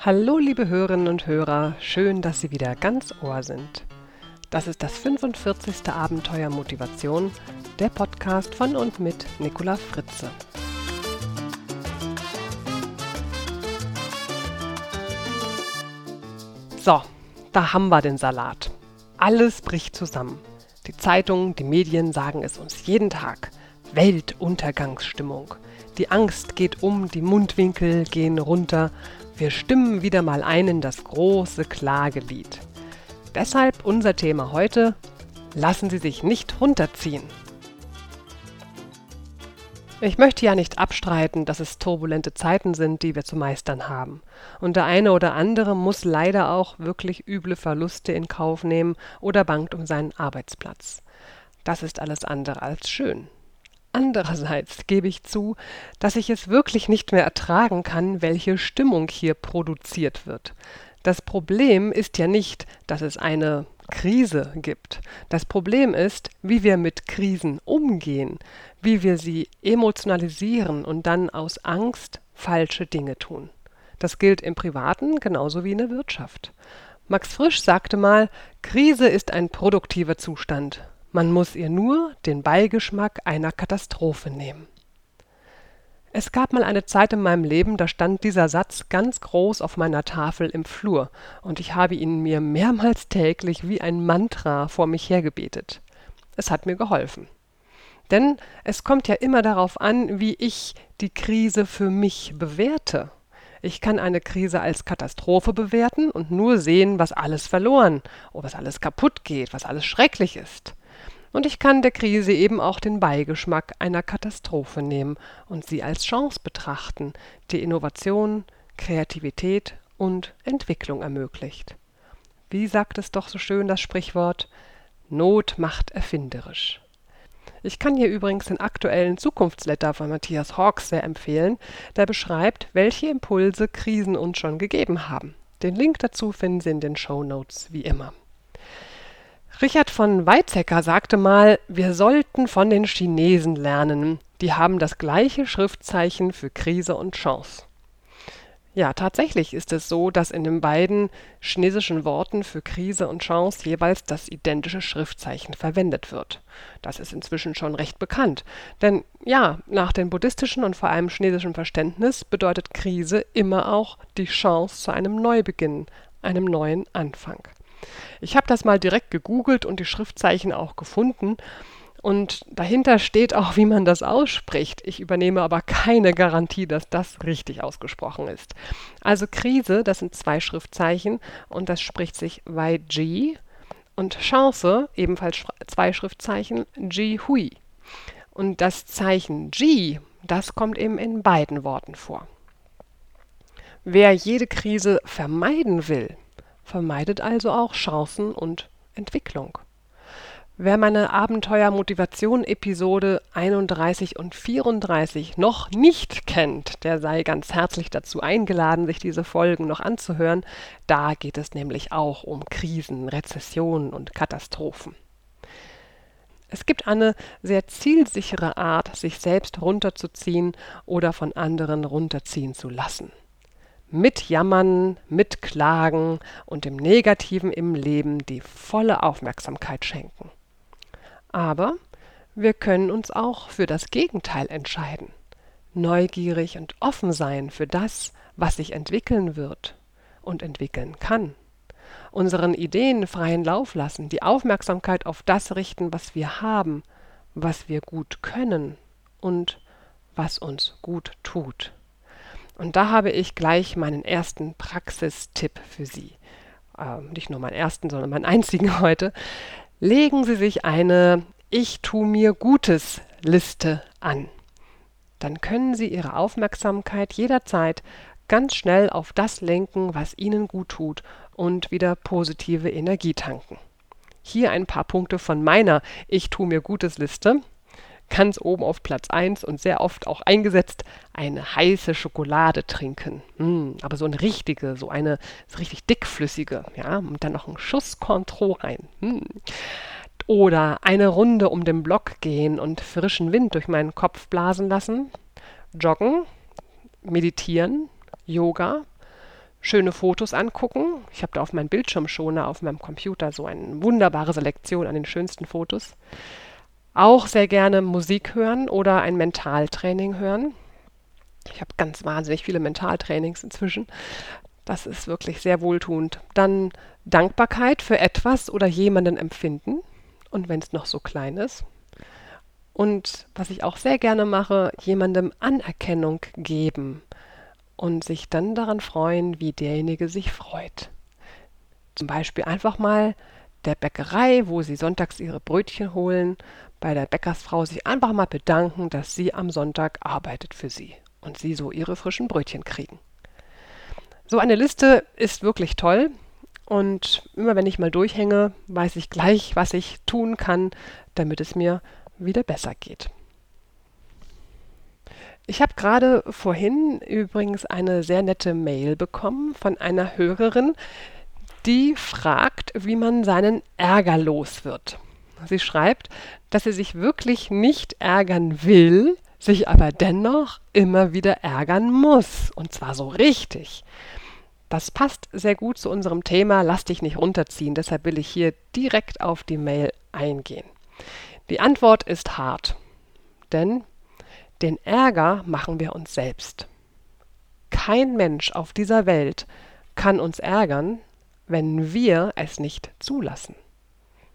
Hallo liebe Hörerinnen und Hörer, schön, dass Sie wieder ganz Ohr sind. Das ist das 45. Abenteuer Motivation, der Podcast von und mit Nicola Fritze. So, da haben wir den Salat. Alles bricht zusammen. Die Zeitungen, die Medien sagen es uns jeden Tag. Weltuntergangsstimmung. Die Angst geht um, die Mundwinkel gehen runter wir stimmen wieder mal ein in das große Klagelied. Deshalb unser Thema heute, lassen Sie sich nicht runterziehen. Ich möchte ja nicht abstreiten, dass es turbulente Zeiten sind, die wir zu meistern haben. Und der eine oder andere muss leider auch wirklich üble Verluste in Kauf nehmen oder bangt um seinen Arbeitsplatz. Das ist alles andere als schön. Andererseits gebe ich zu, dass ich es wirklich nicht mehr ertragen kann, welche Stimmung hier produziert wird. Das Problem ist ja nicht, dass es eine Krise gibt. Das Problem ist, wie wir mit Krisen umgehen, wie wir sie emotionalisieren und dann aus Angst falsche Dinge tun. Das gilt im Privaten genauso wie in der Wirtschaft. Max Frisch sagte mal, Krise ist ein produktiver Zustand. Man muss ihr nur den Beigeschmack einer Katastrophe nehmen. Es gab mal eine Zeit in meinem Leben, da stand dieser Satz ganz groß auf meiner Tafel im Flur, und ich habe ihn mir mehrmals täglich wie ein Mantra vor mich hergebetet. Es hat mir geholfen. Denn es kommt ja immer darauf an, wie ich die Krise für mich bewerte. Ich kann eine Krise als Katastrophe bewerten und nur sehen, was alles verloren, oh, was alles kaputt geht, was alles schrecklich ist. Und ich kann der Krise eben auch den Beigeschmack einer Katastrophe nehmen und sie als Chance betrachten, die Innovation, Kreativität und Entwicklung ermöglicht. Wie sagt es doch so schön das Sprichwort Not macht erfinderisch. Ich kann hier übrigens den aktuellen Zukunftsletter von Matthias Hawks sehr empfehlen, der beschreibt, welche Impulse Krisen uns schon gegeben haben. Den Link dazu finden Sie in den Show Notes wie immer. Richard von Weizsäcker sagte mal, wir sollten von den Chinesen lernen. Die haben das gleiche Schriftzeichen für Krise und Chance. Ja, tatsächlich ist es so, dass in den beiden chinesischen Worten für Krise und Chance jeweils das identische Schriftzeichen verwendet wird. Das ist inzwischen schon recht bekannt. Denn ja, nach dem buddhistischen und vor allem chinesischen Verständnis bedeutet Krise immer auch die Chance zu einem Neubeginn, einem neuen Anfang. Ich habe das mal direkt gegoogelt und die Schriftzeichen auch gefunden. Und dahinter steht auch, wie man das ausspricht. Ich übernehme aber keine Garantie, dass das richtig ausgesprochen ist. Also Krise, das sind zwei Schriftzeichen und das spricht sich Ji und Chance, ebenfalls zwei Schriftzeichen, Ji Hui. Und das Zeichen Ji, das kommt eben in beiden Worten vor. Wer jede Krise vermeiden will, vermeidet also auch Chancen und Entwicklung. Wer meine Abenteuer-Motivation-Episode 31 und 34 noch nicht kennt, der sei ganz herzlich dazu eingeladen, sich diese Folgen noch anzuhören. Da geht es nämlich auch um Krisen, Rezessionen und Katastrophen. Es gibt eine sehr zielsichere Art, sich selbst runterzuziehen oder von anderen runterziehen zu lassen mit Jammern, mit Klagen und dem Negativen im Leben die volle Aufmerksamkeit schenken. Aber wir können uns auch für das Gegenteil entscheiden, neugierig und offen sein für das, was sich entwickeln wird und entwickeln kann, unseren Ideen freien Lauf lassen, die Aufmerksamkeit auf das richten, was wir haben, was wir gut können und was uns gut tut. Und da habe ich gleich meinen ersten Praxistipp für Sie. Ähm, nicht nur meinen ersten, sondern meinen einzigen heute. Legen Sie sich eine Ich tu mir Gutes Liste an. Dann können Sie Ihre Aufmerksamkeit jederzeit ganz schnell auf das lenken, was Ihnen gut tut und wieder positive Energie tanken. Hier ein paar Punkte von meiner Ich tu mir Gutes Liste ganz oben auf Platz 1 und sehr oft auch eingesetzt, eine heiße Schokolade trinken. Mm, aber so eine richtige, so eine so richtig dickflüssige, ja, und dann noch ein Schuss Cointreau rein. Mm. Oder eine Runde um den Block gehen und frischen Wind durch meinen Kopf blasen lassen. Joggen, meditieren, Yoga, schöne Fotos angucken. Ich habe da auf meinem Bildschirmschoner auf meinem Computer so eine wunderbare Selektion an den schönsten Fotos. Auch sehr gerne Musik hören oder ein Mentaltraining hören. Ich habe ganz wahnsinnig viele Mentaltrainings inzwischen. Das ist wirklich sehr wohltuend. Dann Dankbarkeit für etwas oder jemanden empfinden. Und wenn es noch so klein ist. Und was ich auch sehr gerne mache, jemandem Anerkennung geben und sich dann daran freuen, wie derjenige sich freut. Zum Beispiel einfach mal der Bäckerei, wo sie sonntags ihre Brötchen holen, bei der Bäckersfrau sich einfach mal bedanken, dass sie am Sonntag arbeitet für sie und sie so ihre frischen Brötchen kriegen. So eine Liste ist wirklich toll und immer wenn ich mal durchhänge, weiß ich gleich, was ich tun kann, damit es mir wieder besser geht. Ich habe gerade vorhin übrigens eine sehr nette Mail bekommen von einer Hörerin, die fragt, wie man seinen Ärger los wird. Sie schreibt, dass sie sich wirklich nicht ärgern will, sich aber dennoch immer wieder ärgern muss. Und zwar so richtig. Das passt sehr gut zu unserem Thema, lass dich nicht runterziehen. Deshalb will ich hier direkt auf die Mail eingehen. Die Antwort ist hart. Denn den Ärger machen wir uns selbst. Kein Mensch auf dieser Welt kann uns ärgern, wenn wir es nicht zulassen.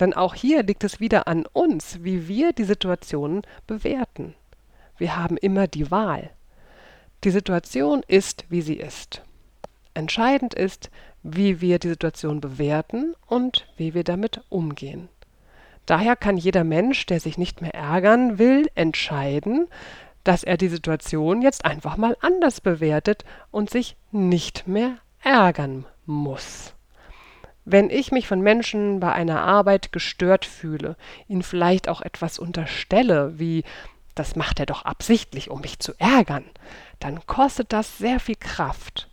Denn auch hier liegt es wieder an uns, wie wir die Situationen bewerten. Wir haben immer die Wahl. Die Situation ist, wie sie ist. Entscheidend ist, wie wir die Situation bewerten und wie wir damit umgehen. Daher kann jeder Mensch, der sich nicht mehr ärgern will, entscheiden, dass er die Situation jetzt einfach mal anders bewertet und sich nicht mehr ärgern muss. Wenn ich mich von Menschen bei einer Arbeit gestört fühle, ihnen vielleicht auch etwas unterstelle, wie das macht er doch absichtlich, um mich zu ärgern, dann kostet das sehr viel Kraft.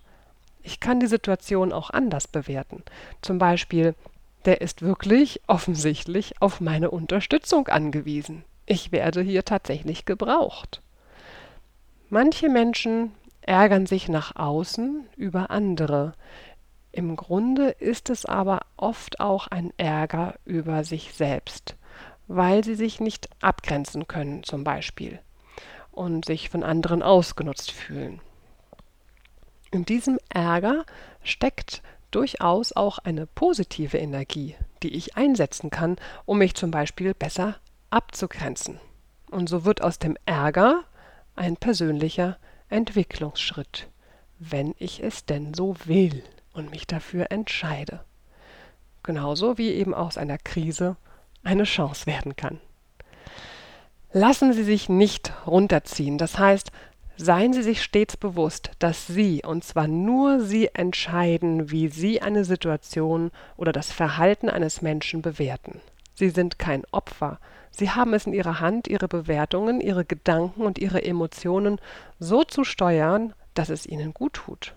Ich kann die Situation auch anders bewerten. Zum Beispiel, der ist wirklich offensichtlich auf meine Unterstützung angewiesen. Ich werde hier tatsächlich gebraucht. Manche Menschen ärgern sich nach außen über andere. Im Grunde ist es aber oft auch ein Ärger über sich selbst, weil sie sich nicht abgrenzen können zum Beispiel und sich von anderen ausgenutzt fühlen. In diesem Ärger steckt durchaus auch eine positive Energie, die ich einsetzen kann, um mich zum Beispiel besser abzugrenzen. Und so wird aus dem Ärger ein persönlicher Entwicklungsschritt, wenn ich es denn so will und mich dafür entscheide. Genauso wie eben aus einer Krise eine Chance werden kann. Lassen Sie sich nicht runterziehen, das heißt, seien Sie sich stets bewusst, dass Sie, und zwar nur Sie entscheiden, wie Sie eine Situation oder das Verhalten eines Menschen bewerten. Sie sind kein Opfer, Sie haben es in ihrer Hand, ihre Bewertungen, ihre Gedanken und ihre Emotionen so zu steuern, dass es ihnen gut tut.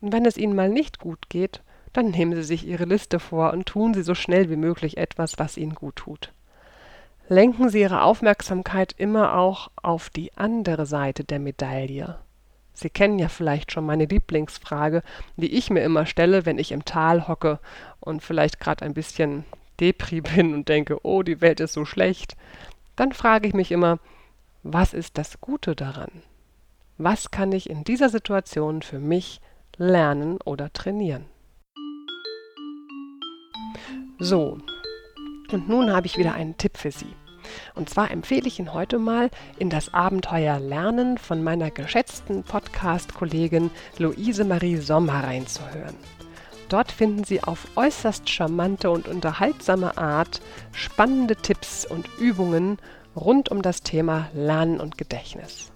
Und wenn es ihnen mal nicht gut geht, dann nehmen sie sich ihre Liste vor und tun sie so schnell wie möglich etwas, was ihnen gut tut. Lenken Sie Ihre Aufmerksamkeit immer auch auf die andere Seite der Medaille. Sie kennen ja vielleicht schon meine Lieblingsfrage, die ich mir immer stelle, wenn ich im Tal hocke und vielleicht gerade ein bisschen Depri bin und denke, oh, die Welt ist so schlecht, dann frage ich mich immer, was ist das Gute daran? Was kann ich in dieser Situation für mich lernen oder trainieren? So, und nun habe ich wieder einen Tipp für Sie. Und zwar empfehle ich Ihnen heute mal, in das Abenteuer Lernen von meiner geschätzten Podcast-Kollegin Luise Marie Sommer reinzuhören. Dort finden Sie auf äußerst charmante und unterhaltsame Art spannende Tipps und Übungen rund um das Thema Lernen und Gedächtnis.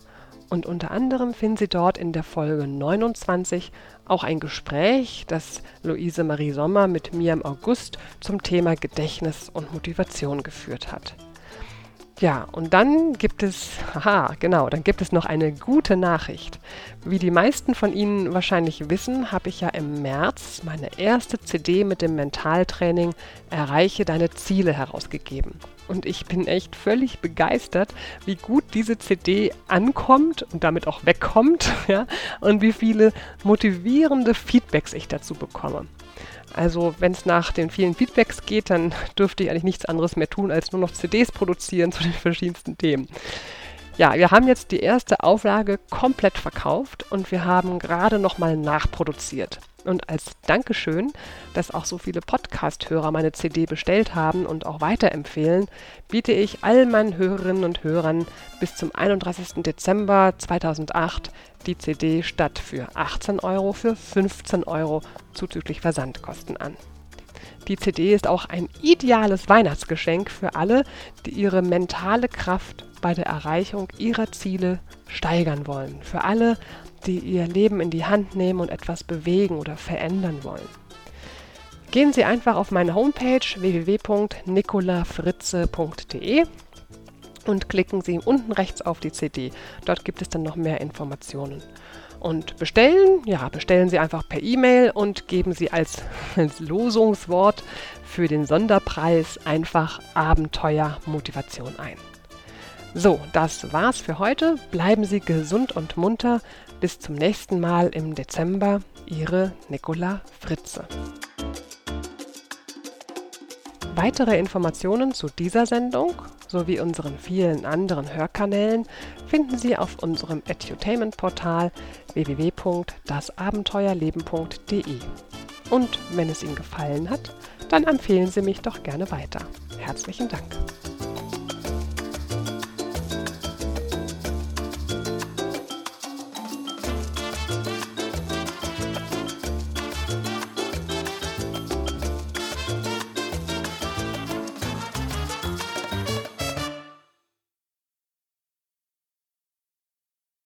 Und unter anderem finden Sie dort in der Folge 29 auch ein Gespräch, das Luise Marie Sommer mit mir im August zum Thema Gedächtnis und Motivation geführt hat. Ja, und dann gibt es, haha, genau, dann gibt es noch eine gute Nachricht. Wie die meisten von Ihnen wahrscheinlich wissen, habe ich ja im März meine erste CD mit dem Mentaltraining Erreiche deine Ziele herausgegeben. Und ich bin echt völlig begeistert, wie gut diese CD ankommt und damit auch wegkommt, ja, und wie viele motivierende Feedbacks ich dazu bekomme. Also wenn es nach den vielen Feedbacks geht, dann dürfte ich eigentlich nichts anderes mehr tun, als nur noch CDs produzieren zu den verschiedensten Themen. Ja, wir haben jetzt die erste Auflage komplett verkauft und wir haben gerade nochmal nachproduziert. Und als Dankeschön, dass auch so viele Podcast-Hörer meine CD bestellt haben und auch weiterempfehlen, biete ich all meinen Hörerinnen und Hörern bis zum 31. Dezember 2008 die CD statt für 18 Euro für 15 Euro zuzüglich Versandkosten an. Die CD ist auch ein ideales Weihnachtsgeschenk für alle, die ihre mentale Kraft bei der Erreichung ihrer Ziele steigern wollen. Für alle, die ihr Leben in die Hand nehmen und etwas bewegen oder verändern wollen. Gehen Sie einfach auf meine Homepage www.nicolafritze.de und klicken Sie unten rechts auf die CD. Dort gibt es dann noch mehr Informationen. Und bestellen, ja, bestellen Sie einfach per E-Mail und geben Sie als, als Losungswort für den Sonderpreis einfach Abenteuer Motivation ein. So, das war's für heute. Bleiben Sie gesund und munter. Bis zum nächsten Mal im Dezember. Ihre Nicola Fritze. Weitere Informationen zu dieser Sendung sowie unseren vielen anderen Hörkanälen finden Sie auf unserem Edutainment-Portal www.dasabenteuerleben.de. Und wenn es Ihnen gefallen hat, dann empfehlen Sie mich doch gerne weiter. Herzlichen Dank.